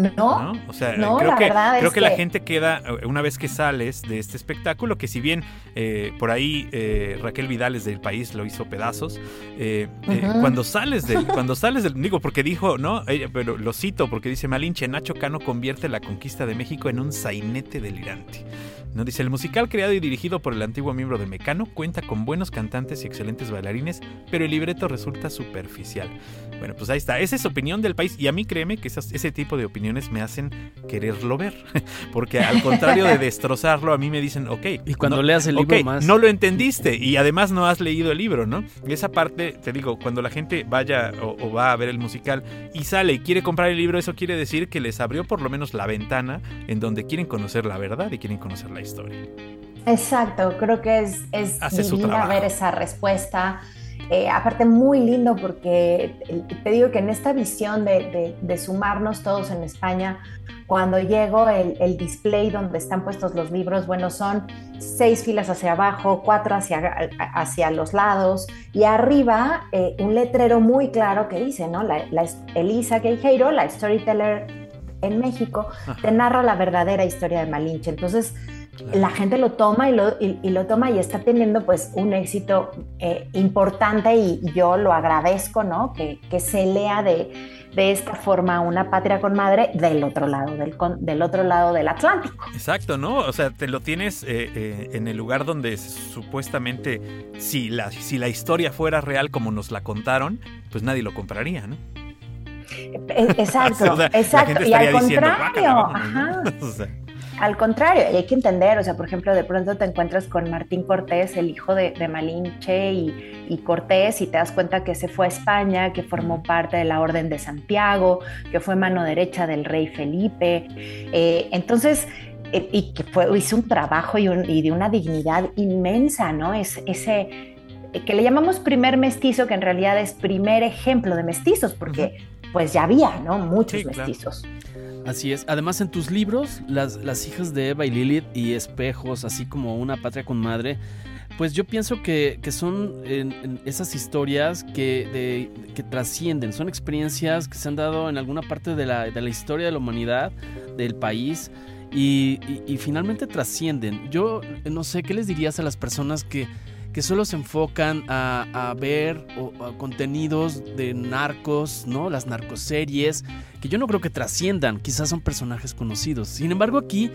¿No? ¿no? O sea, No, creo la que, verdad creo es que la que- gente queda, eh, una vez que sales de este espectáculo, que si bien eh, por ahí eh, Raquel Vidales del país lo hizo pedazos, eh, eh, cuando sales del, cuando sales del, digo, porque dijo, ¿no? Ella, pero lo cito porque dice Malinche, Nacho Cano convierte la conquista de México en un sainete delirante. No dice, el musical creado y dirigido por el antiguo miembro de Mecano cuenta con buenos cantantes y excelentes bailarines, pero el libreto resulta superficial. Bueno, pues ahí está. Esa es opinión del país y a mí créeme que esas- ese tipo de opiniones me hacen quererlo ver. Porque al contrario de destrozarlo, a mí me dicen, ok. Y cuando no- leas el libro más. No lo entendiste y además no has leído el libro, ¿no? Y esa parte, te digo, cuando la gente vaya o, o va a ver el musical y sale y quiere comprar el libro, eso quiere decir que les abrió por lo menos la ventana en donde quieren conocer la verdad y quieren conocer la historia. Exacto, creo que es, es Hace divina ver esa respuesta. Eh, aparte, muy lindo porque te digo que en esta visión de, de- de sumarnos todos en España, cuando llego, el, el display donde están puestos los libros, bueno, son seis filas hacia abajo, cuatro hacia, hacia los lados y arriba eh, un letrero muy claro que dice, ¿no? La, la- Elisa Queijeiro, la storyteller en México, te narra la verdadera historia de Malinche. Entonces, la gente lo toma y lo, y, y lo toma y está teniendo pues un éxito eh, importante y, yo lo agradezco, ¿no? Que, que se lea de, de esta forma una patria con madre del otro lado del, con- del otro lado del Atlántico. Exacto, ¿no? O sea, te lo tienes eh, eh, en el lugar donde supuestamente, si la, si la historia fuera real como nos la contaron, pues nadie lo compraría, ¿no? E- Exacto, O sea, la exacto. Y al diciendo, contrario, "Guácala, vámonos", ajá. O sea, Al contrario, y hay que entender, o sea, por ejemplo, de pronto te encuentras con Martín Cortés, el hijo de, de Malinche y, y Cortés, y te das cuenta que se fue a España, que formó parte de la Orden de Santiago, que fue mano derecha del rey Felipe. Eh, entonces, eh, y que fue, hizo un trabajo y, un- y de una dignidad inmensa, ¿no? Es, ese eh, que le llamamos primer mestizo, que en realidad es primer ejemplo de mestizos, porque pues ya había, ¿no? Muchos Sí, claro. Así es. Además, en tus libros, las, las hijas de Eva y Lilith y Espejos, así como Una Patria con Madre, pues yo pienso que, que son esas historias que, que trascienden, son experiencias que se han dado en alguna parte de la, de la historia de la humanidad, del país, y, y- finalmente trascienden. Yo no sé, ¿qué les dirías a las personas que, que solo se enfocan a, ver contenidos de narcos, ¿no? Las narcoseries, que yo no creo que trasciendan, quizás son personajes conocidos. Sin embargo, aquí,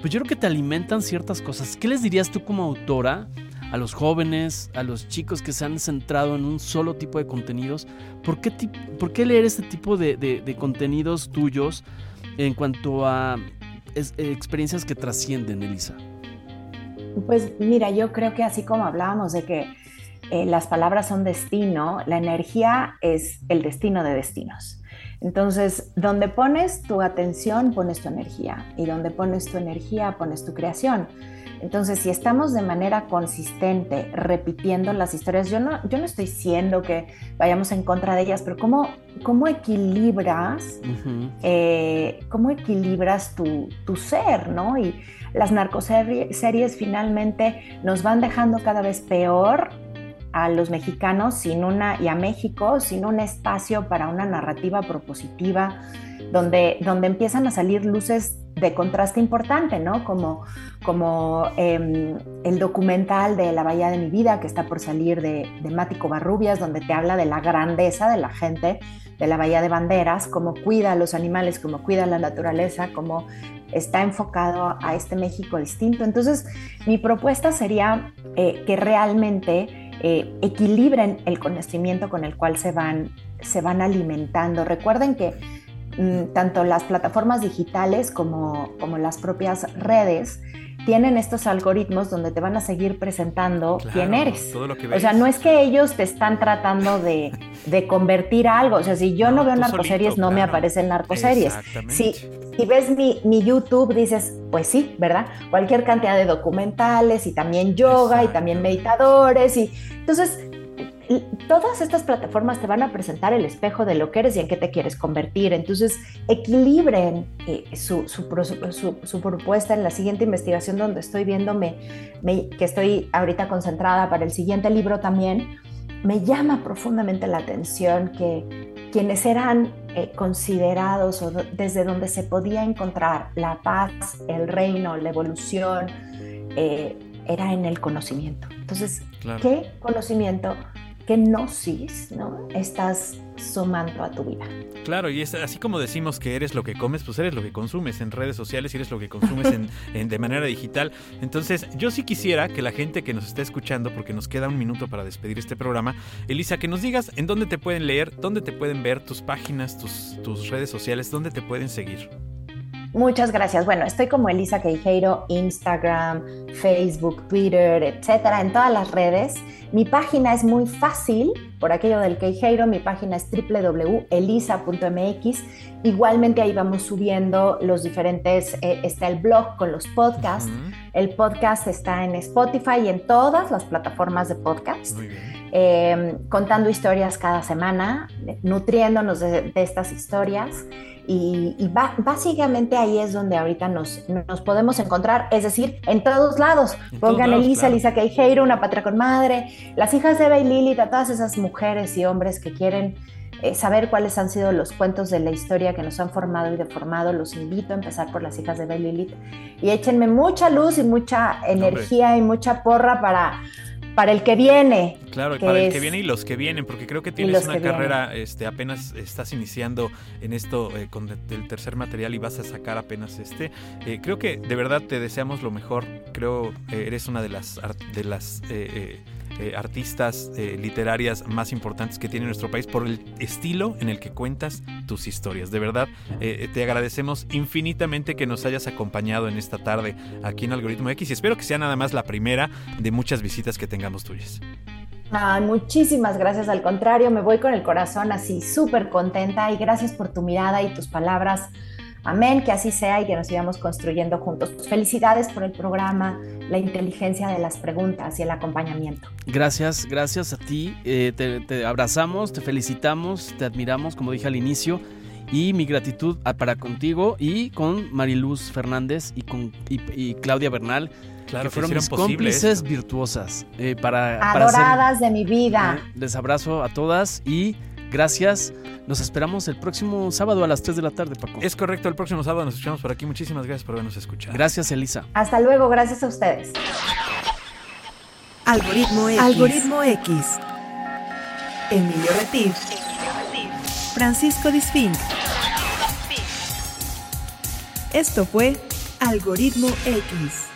pues yo creo que te alimentan ciertas cosas. ¿Qué les dirías tú como autora a los jóvenes, a los chicos que se han centrado en un solo tipo de contenidos? ¿Por qué, por qué leer este tipo de, contenidos tuyos en cuanto a experiencias que trascienden, Elisa? Pues mira, yo creo que así como hablábamos de que eh, las palabras son destino, la energía es el destino de destinos. Entonces, donde pones tu atención, pones tu energía. Y donde pones tu energía, pones tu creación. Entonces, si estamos de manera consistente repitiendo las historias, yo no, yo no estoy diciendo que vayamos en contra de ellas, pero ¿cómo, cómo equilibras Ujú. eh, cómo equilibras tu, tu ser, ¿no? Y las narcoseries finalmente nos van dejando cada vez peor a los mexicanos sin una, y a México sin un espacio para una narrativa propositiva donde, donde empiezan a salir luces de contraste importante, ¿no? Como, como em, el documental de La Bahía de mi Vida que está por salir de, de Mático Barrubias, donde te habla de la grandeza de la gente de la Bahía de Banderas, cómo cuida a los animales, cómo cuida la naturaleza, cómo está enfocado a este México distinto. Entonces, mi propuesta sería eh, que realmente eh, equilibren el conocimiento con el cual se van, se van alimentando. Recuerden que tanto las plataformas digitales como, como las propias redes tienen estos algoritmos donde te van a seguir presentando claro, quién eres. Todo lo que O sea, no es que ellos te están tratando de, de convertir a algo. O sea, si yo no, No, veo narcoseries, solito, no me aparecen narcoseries. Si, si ves mi, mi YouTube, dices, pues sí, ¿verdad? Cualquier cantidad de documentales y también yoga y también meditadores. Y entonces, todas estas plataformas te van a presentar el espejo de lo que eres y en qué te quieres convertir. Entonces, equilibren eh, su, su su- su propuesta en la siguiente investigación donde estoy viéndome, me- que estoy ahorita concentrada para el siguiente libro también. Me llama profundamente la atención que quienes eran eh, considerados o desde donde se podía encontrar la paz, el reino, la evolución, eh, era en el conocimiento. Entonces, Claro. ¿qué conocimiento, qué gnosis ¿no? estás sumando a tu vida? Claro, y es así como decimos que eres lo que comes, pues eres lo que consumes en redes sociales y eres lo que consumes en, en- de manera digital. Entonces, yo sí quisiera que la gente que nos está escuchando, porque nos queda un minuto para despedir este programa, Elisa, que nos digas en dónde te pueden leer, dónde te pueden ver, tus páginas, tus, tus redes sociales, dónde te pueden seguir. Muchas gracias. Bueno, estoy como Elisa Queijeiro, Instagram, Facebook, Twitter, etcétera, en todas las redes. Mi página es muy fácil, por aquello del Queijeiro, mi página es www.elisa.mx. Igualmente ahí vamos subiendo los diferentes, eh, está el blog con los podcasts. El podcast está en Spotify y en todas las plataformas de podcast Muy bien. eh, contando historias cada semana, nutriéndonos de, de estas historias. Y, básicamente ahí es donde ahorita nos, nos podemos encontrar, es decir, en todos lados. En todos Pongan lados, Elisa, claro. Elisa Queijeiro, Una Patria con Madre, las hijas de Eva y todas esas mujeres y hombres que quieren eh, saber cuáles han sido los cuentos de la historia que nos han formado y deformado. Los invito a empezar por las hijas de y Lilith y échenme mucha luz y mucha energía y mucha porra para para el que viene. Claro, que para el que viene y los que vienen, porque creo que tienes una que carrera, este, apenas estás iniciando en esto eh, con el tercer material y vas a sacar apenas este. Eh, creo que de verdad te deseamos lo mejor. Creo eh, eres una de las de las eh, artistas eh, literarias más importantes que tiene nuestro país por el estilo en el que cuentas tus historias. De verdad, eh, te agradecemos infinitamente que nos hayas acompañado en esta tarde aquí en Algoritmo X y espero que sea nada más la primera de muchas visitas que tengamos tuyas. Muchísimas gracias, al contrario, me voy con el corazón así súper contenta y gracias por tu mirada y tus palabras. Amén, que así sea y que nos sigamos construyendo juntos. Felicidades por el programa, la inteligencia de las preguntas y el acompañamiento. Gracias, gracias a ti. Eh, te, te abrazamos, te felicitamos, te admiramos, como dije al inicio. Y mi gratitud para contigo y con Mariluz Fernández y con y, y Claudia Bernal, Claro, que fueron hicieron mis cómplices esto. virtuosas. eh, para, para hacer- Adoradas de mi vida. Eh, Les abrazo a todas y gracias. Nos esperamos el próximo sábado a las 3 de la tarde, Paco. Es correcto, el próximo sábado nos escuchamos por aquí. Muchísimas gracias por habernos escuchado. Gracias, Elisa. Hasta luego, gracias a ustedes. Algoritmo X. Algoritmo X. Emilio Retif. Francisco Disfink. Esto fue Algoritmo X. Algoritmo X.